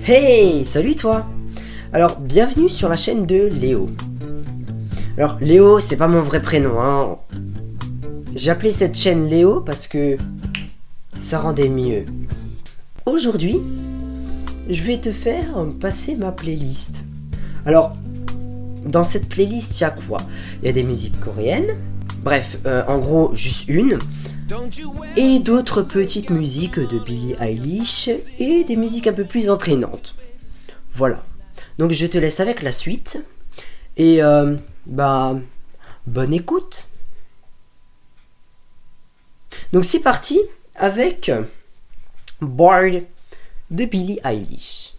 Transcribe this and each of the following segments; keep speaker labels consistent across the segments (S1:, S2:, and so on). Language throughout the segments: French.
S1: Hey, salut toi Alors, bienvenue sur la chaîne de Léo. Alors, Léo, c'est pas mon vrai prénom, hein. J'ai appelé cette chaîne Léo parce que ça rendait mieux. Aujourd'hui, je vais te faire passer ma playlist. Alors, dans cette playlist, il y a quoi? Il y a des musiques coréennes, bref, euh, en gros, juste une, et d'autres petites musiques de Billie Eilish et des musiques un peu plus entraînantes. Voilà. Donc je te laisse avec la suite. Et euh, bah, bonne écoute. Donc c'est parti avec Bored de Billie Eilish.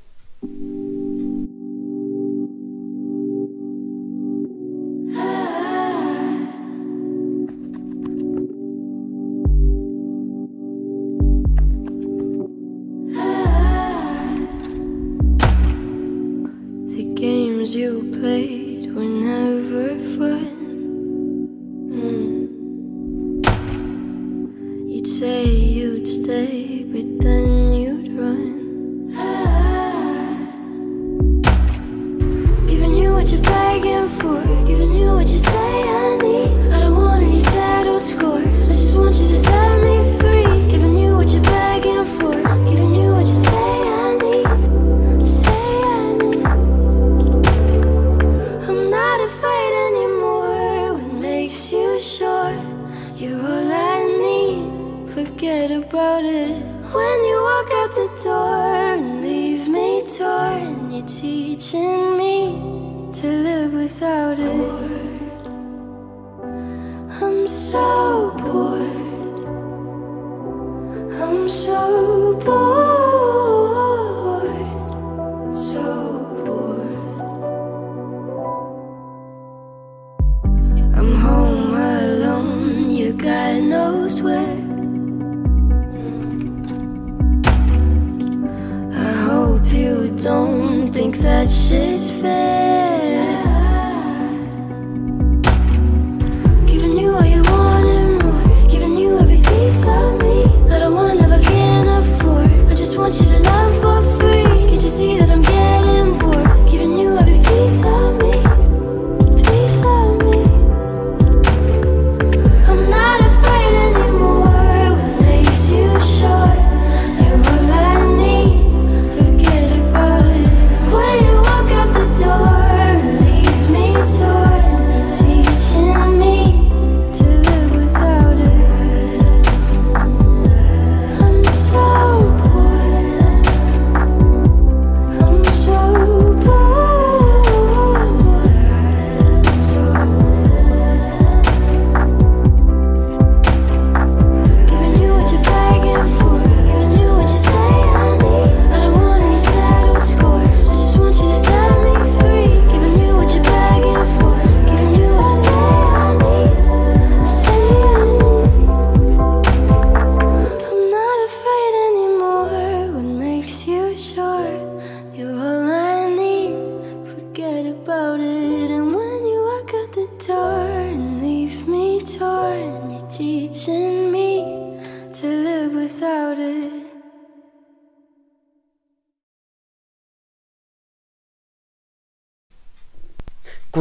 S2: Forget about it. When you walk out the door and leave me torn, you're teaching me to live without it. I'm so bored. I'm so bored. Shit's fair. Giving you all you want and more, giving you every piece of me. I don't want love I can't afford. I just want you to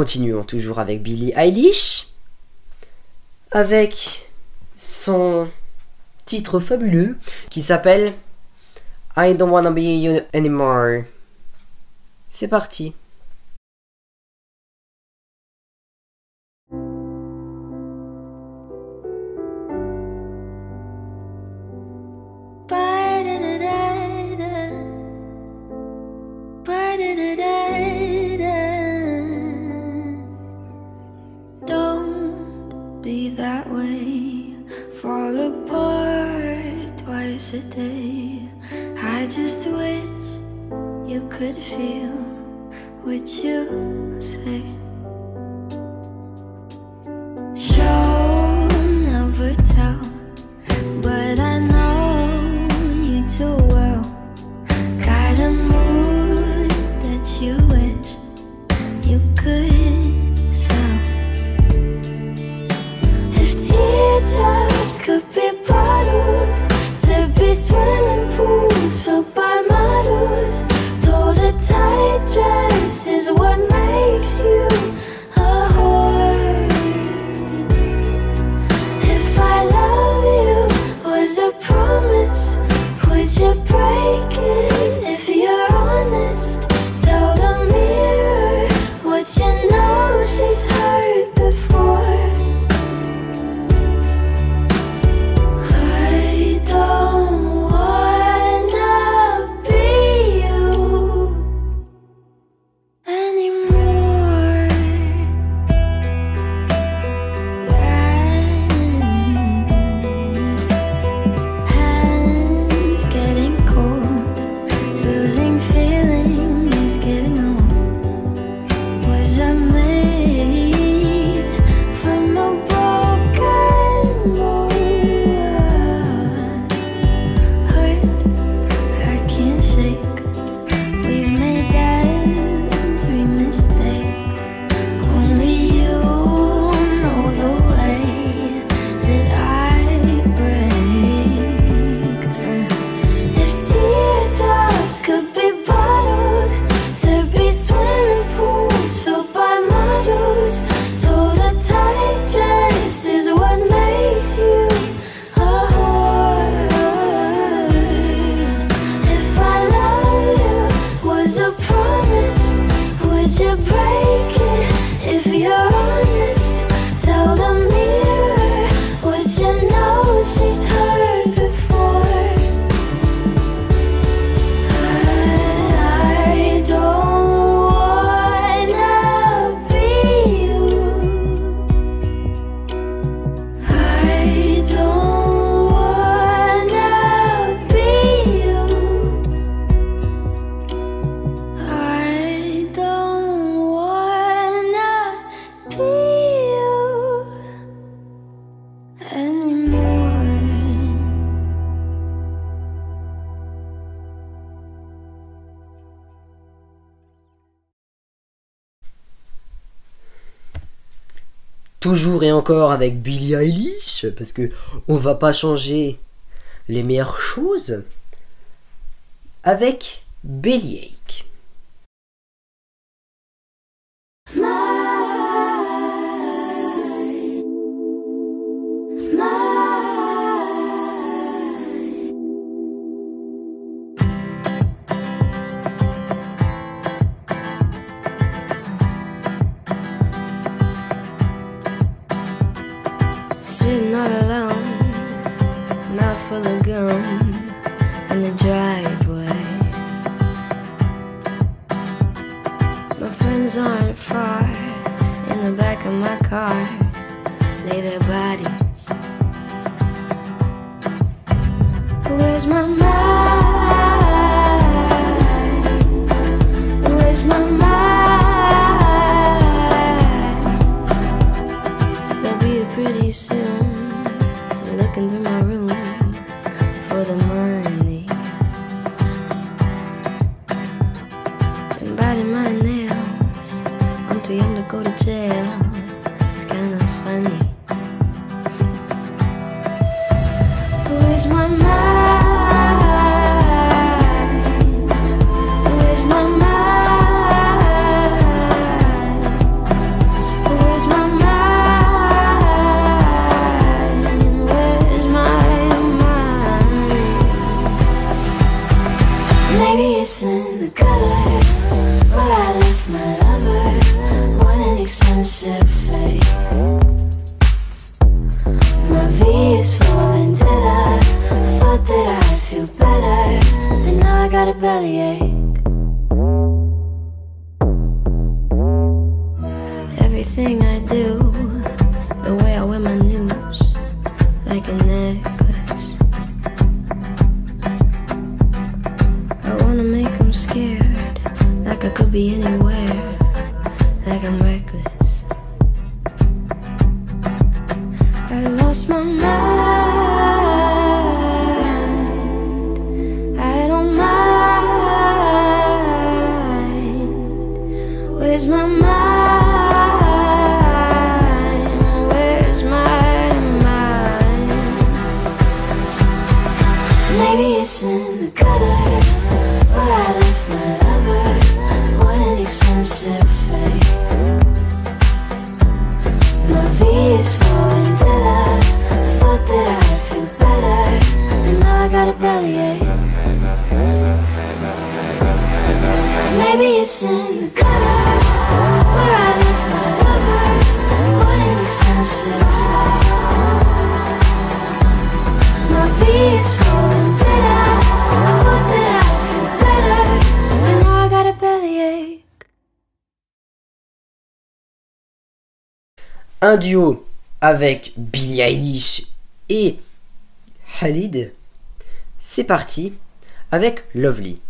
S1: Continuons toujours avec Billie Eilish. Avec son titre fabuleux qui s'appelle I Don't Wanna Be You Anymore. C'est parti.
S2: て break it. If you're
S1: toujours et encore avec Billie Eilish, parce que on va pas changer les meilleures choses, avec Bellyache.
S2: lose my mind? where I left my lover. What an expensive fate. My V is for vendetta. I thought that I'd feel better, but now I got a bellyache. Everything I
S1: Duo avec Billie Eilish et Khalid. C'est parti avec Lovely.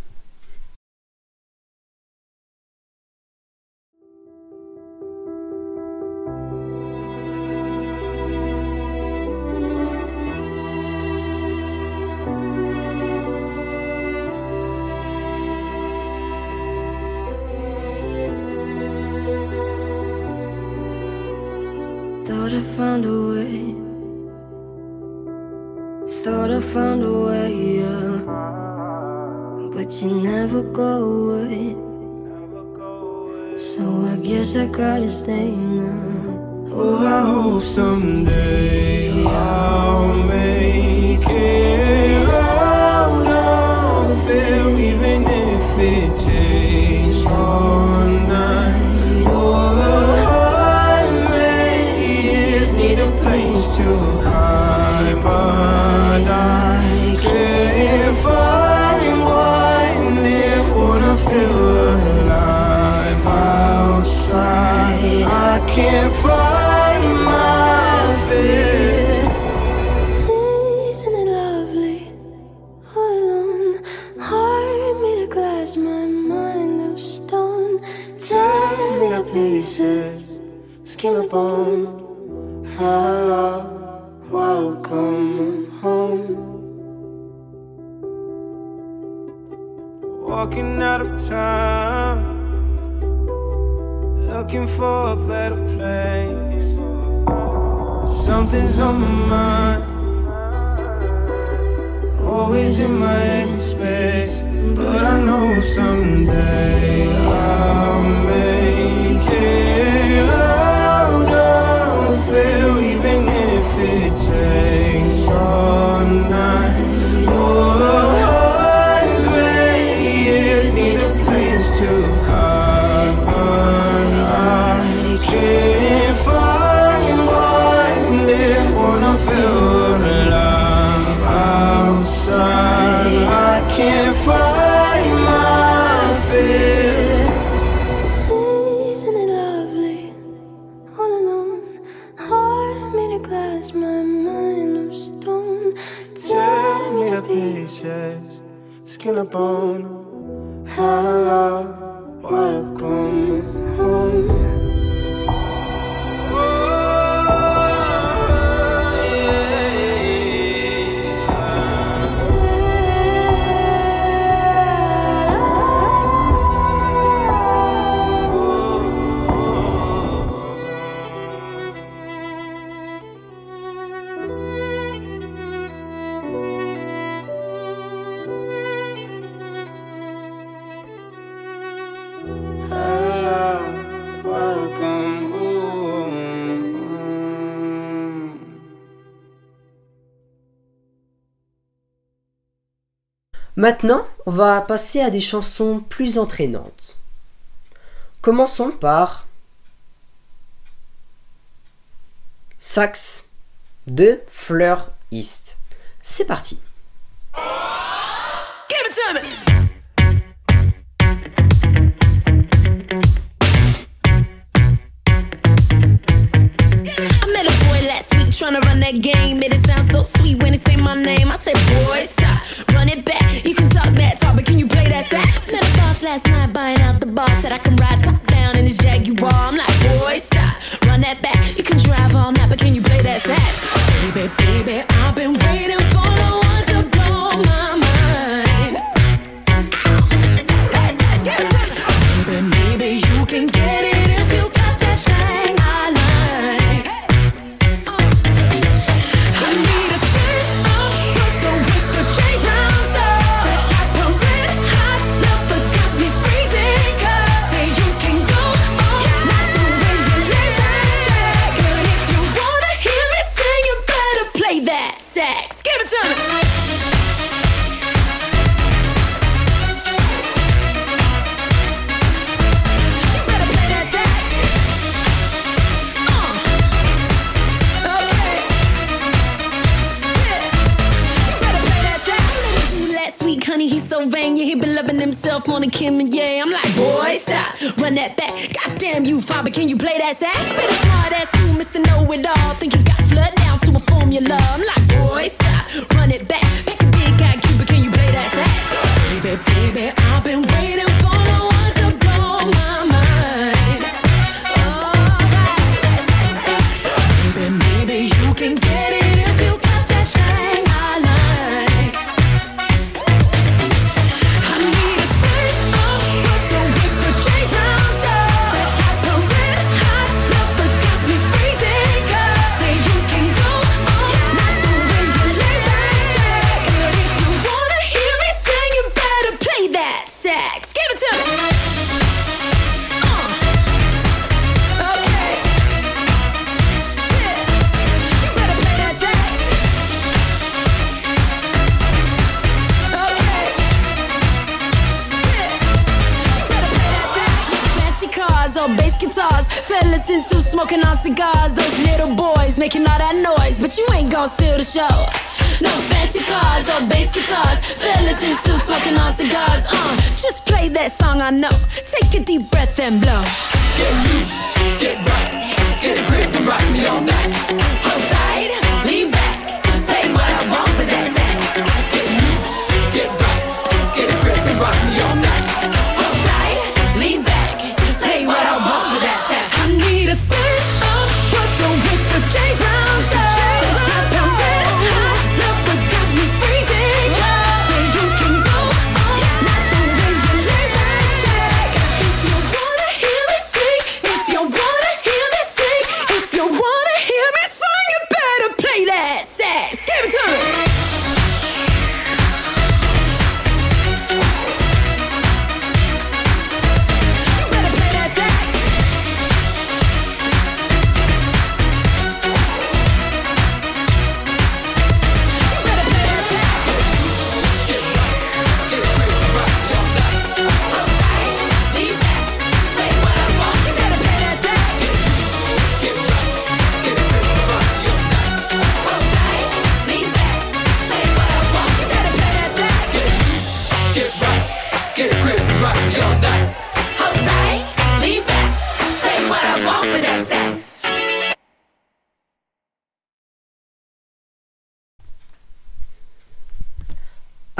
S3: Looking for a better place. Something's on my mind, always in my head space. But I know someday I'll
S2: glass, my mind of stone.
S3: Tear me to pieces, skin and bone. Hello, welcome
S1: Maintenant, on va passer à des chansons plus entraînantes. Commençons par Sax de Fleur East. C'est parti.
S4: Trying to run that game. It sound so sweet when he say my name. I said, boy, stop, run it back. You can talk that talk, but can you play that sax? Met a boss last night buying out the bar. Said I can ride top down in his Jaguar. I'm like, boy, stop, run that back. You can drive all night, but can you play that sax? Baby, baby, Damn you, father, can you play that sax? Smart of ass you, Mr. Know It All. Think you got flood down to a formula. I'm like, adolescents to smoking on cigars. Those little boys making all that noise, but you ain't gonna steal the show. No fancy cars or bass guitars. Fellas in suits smoking on cigars. Uh, just play that song I know. Take a deep breath and blow.
S5: Get loose, get right, get a grip and rock me all night.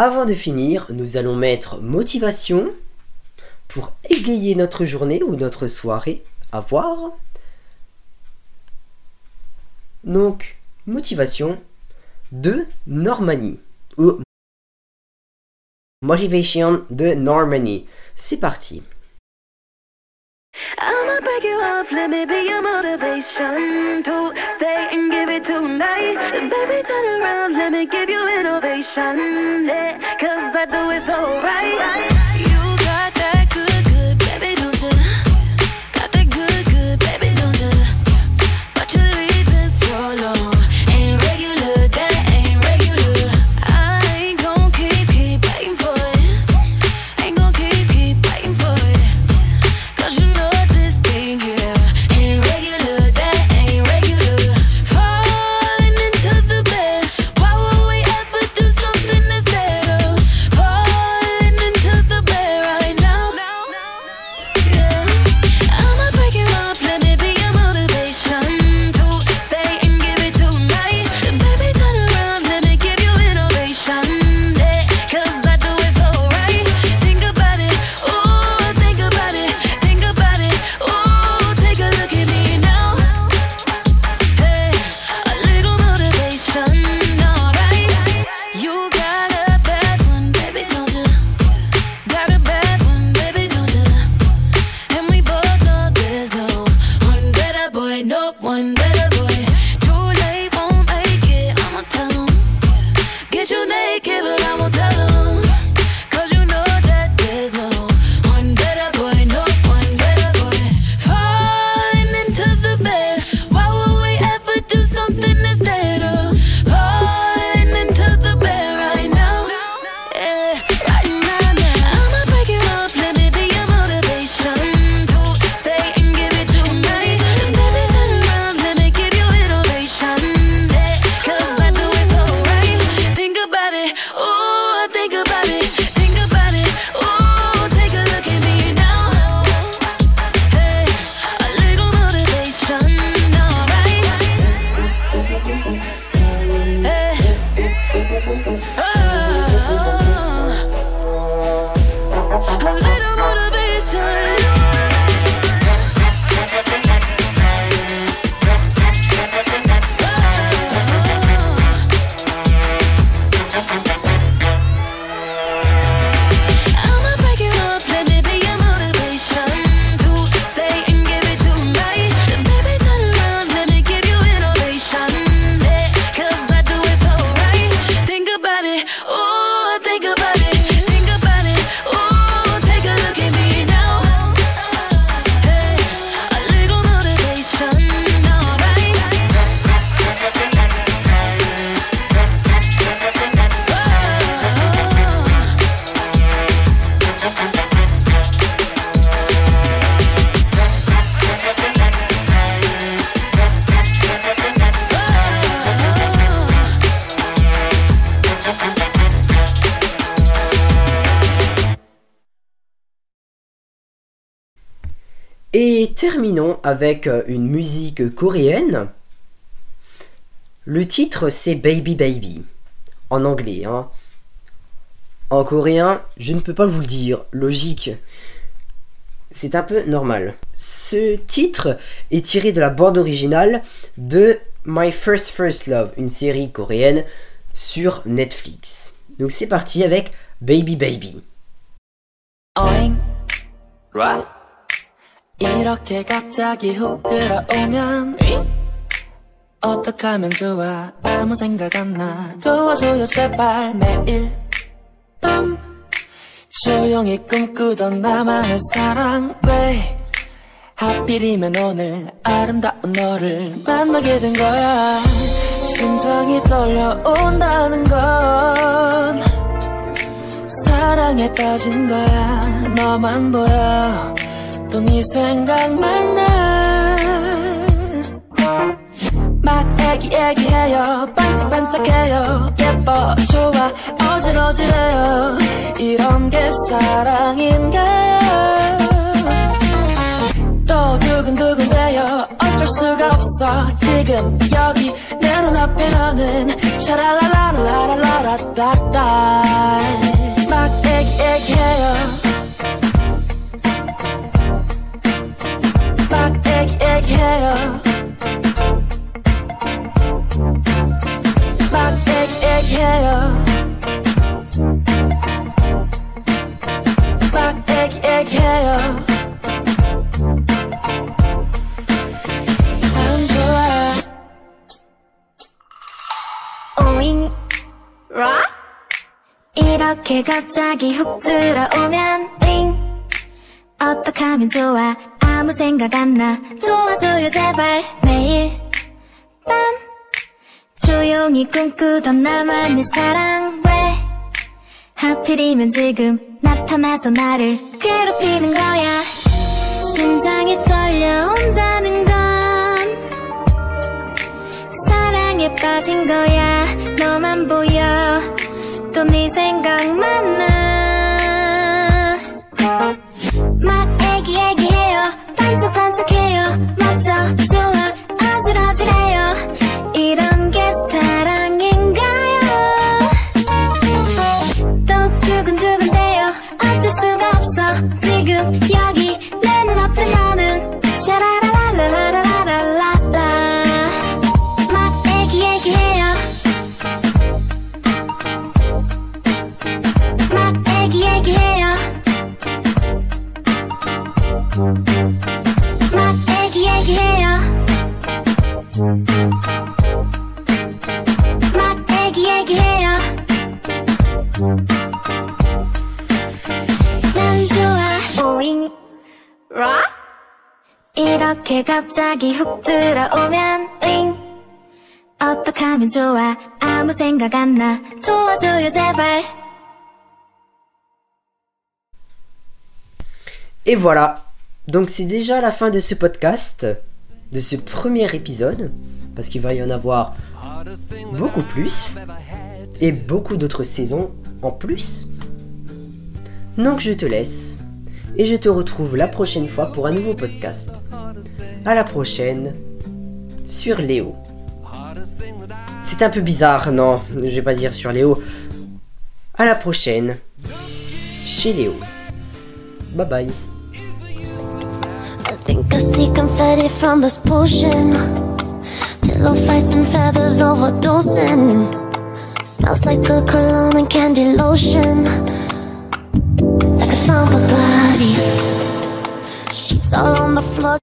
S1: Avant de finir, nous allons mettre motivation pour égayer notre journée ou notre soirée à voir. Donc, motivation de Normanie motivation de Normanie. C'est parti.
S2: I'ma break you off, let me be your motivation to stay and give it tonight. Baby, turn around, let me give you an ovation. Yeah, cause I do it so right.
S1: Terminons avec euh, une musique coréenne. Le titre c'est Baby Baby, en anglais. Hein. En coréen, je ne peux pas vous le dire, logique. C'est un peu normal. Ce titre est tiré de la bande originale de My First First Love, une série coréenne sur Netflix. Donc c'est parti avec Baby Baby.
S4: Right. 이렇게 갑자기 훅 들어오면 어떡하면 좋아? 아무 생각 안 나. 도와줘요 제발. 매일 밤 조용히 꿈꾸던 나만의 사랑. 왜 하필이면 오늘 아름다운 너를 만나게 된 거야? 심장이 떨려온다는 건 사랑에 빠진 거야. 너만 보여 또 네 생각만 나막 애기 애기해요. 반짝반짝해요. 예뻐 좋아 어질어질해요. 이런 게 사랑인가요 또 두근두근대요. 어쩔 수가 없어. 지금 여기 내 눈앞에 너는 샤랄라라라라라라따 막 애기애기해요 애기애기해요. 막 애기애기해요. 막 애기애기해요. 안 좋아.
S6: 오잉 라? 이렇게 갑자기 훅 들어오면 잉. 어떡하면 좋아 아무 생각 안 나. 도와줘요 제발. 매일 밤. 조용히 꿈꾸던 나만의 사랑. 왜 하필이면 지금 나타나서 나를 괴롭히는 거야? 심장이 떨려 온다는 건 사랑에 빠진 거야. 너만 보여. 또 네 생각만 나 반짝반짝해요. 멋져 좋아. 아질아질해요. 이런 갑자기 훅 들어오면 잉 어떡하면 좋아 아무 생각 안 나 도와줘요 제발
S1: Et voilà. Donc c'est déjà la fin de ce podcast, de ce premier épisode, parce qu'il va y en avoir beaucoup plus, et beaucoup d'autres saisons en plus. Donc je te laisse, et je te retrouve la prochaine fois pour un nouveau podcast. À la prochaine, sur Léo. C'est un peu bizarre, non, je vais pas dire sur Léo. À la prochaine, chez Léo. Bye bye.
S6: I think I see confetti from this potion. Pillow fights and feathers overdosing. Smells like a cologne and candy lotion. Like a slumber body. Sheets all on the floor.